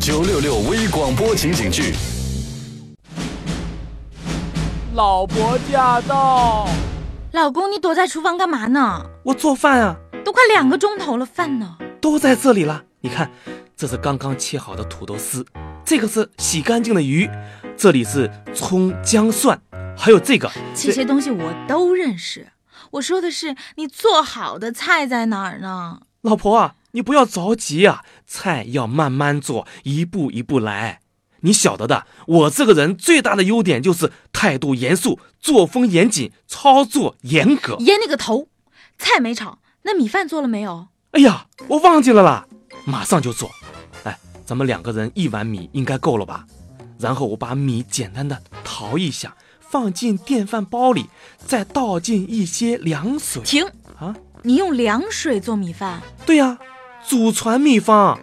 九六六微广播情景剧。老婆驾到！老公，你躲在厨房干嘛呢？我做饭啊，都快两个钟头了，饭呢？都在这里了。你看，这是刚刚切好的土豆丝，这个是洗干净的鱼，这里是葱姜蒜，还有这个这些东西我都认识。我说的是你做好的菜在哪儿呢？老婆啊，你不要着急啊，菜要慢慢做，一步一步来。你晓得的，我这个人最大的优点就是态度严肃，作风严谨，操作严格。严你个头！菜没炒，那米饭做了没有？哎呀，我忘记了啦，马上就做。哎，咱们两个人一碗米应该够了吧？然后我把米简单的淘一下，放进电饭煲里，再倒进一些凉水。停啊！你用凉水做米饭？对呀，祖传秘方，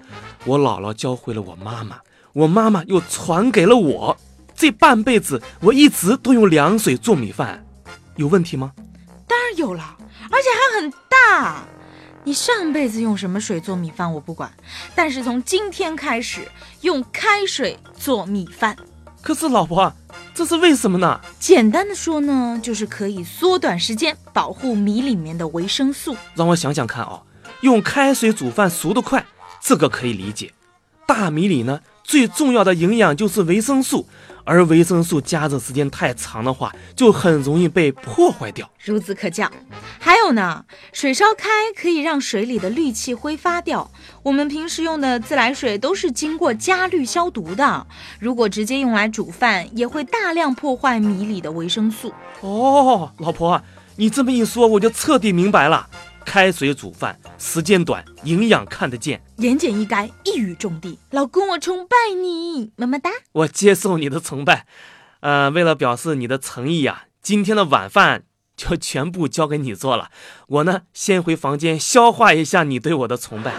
我姥姥教会了我妈妈。我妈妈又传给了我，这半辈子我一直都用凉水做米饭，有问题吗？当然有了，而且还很大。你上辈子用什么水做米饭我不管，但是从今天开始用开水做米饭。可是老婆，这是为什么呢？简单的说呢，就是可以缩短时间，保护米里面的维生素。让我想想看啊，用开水煮饭熟得快，这个可以理解。大米里呢？最重要的营养就是维生素，而维生素加热时间太长的话，就很容易被破坏掉。孺子可教。还有呢，水烧开可以让水里的氯气挥发掉。我们平时用的自来水都是经过加氯消毒的，如果直接用来煮饭，也会大量破坏米里的维生素。哦，老婆，你这么一说，我就彻底明白了。开水煮饭，时间短，营养看得见，言简意赅，一语中的。老公，我崇拜你，么么哒。我接受你的崇拜，呃，为了表示你的诚意呀，今天的晚饭就全部交给你做了。我呢，先回房间消化一下你对我的崇拜。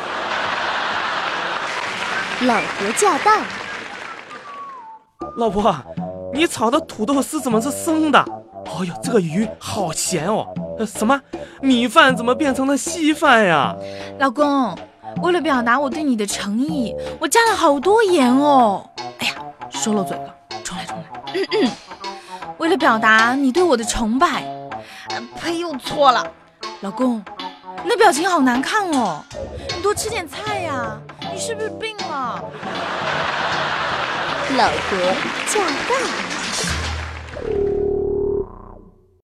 老婆驾到！老婆，你炒的土豆丝怎么是生的？哎呦，这个鱼好咸哦！什么米饭怎么变成了稀饭呀？老公，为了表达我对你的诚意，我加了好多盐哦。哎呀，说漏嘴了，重来重来。为了表达你对我的崇拜，呸，又错了。老公，你的表情好难看哦，你多吃点菜呀。你是不是病了？老婆驾到。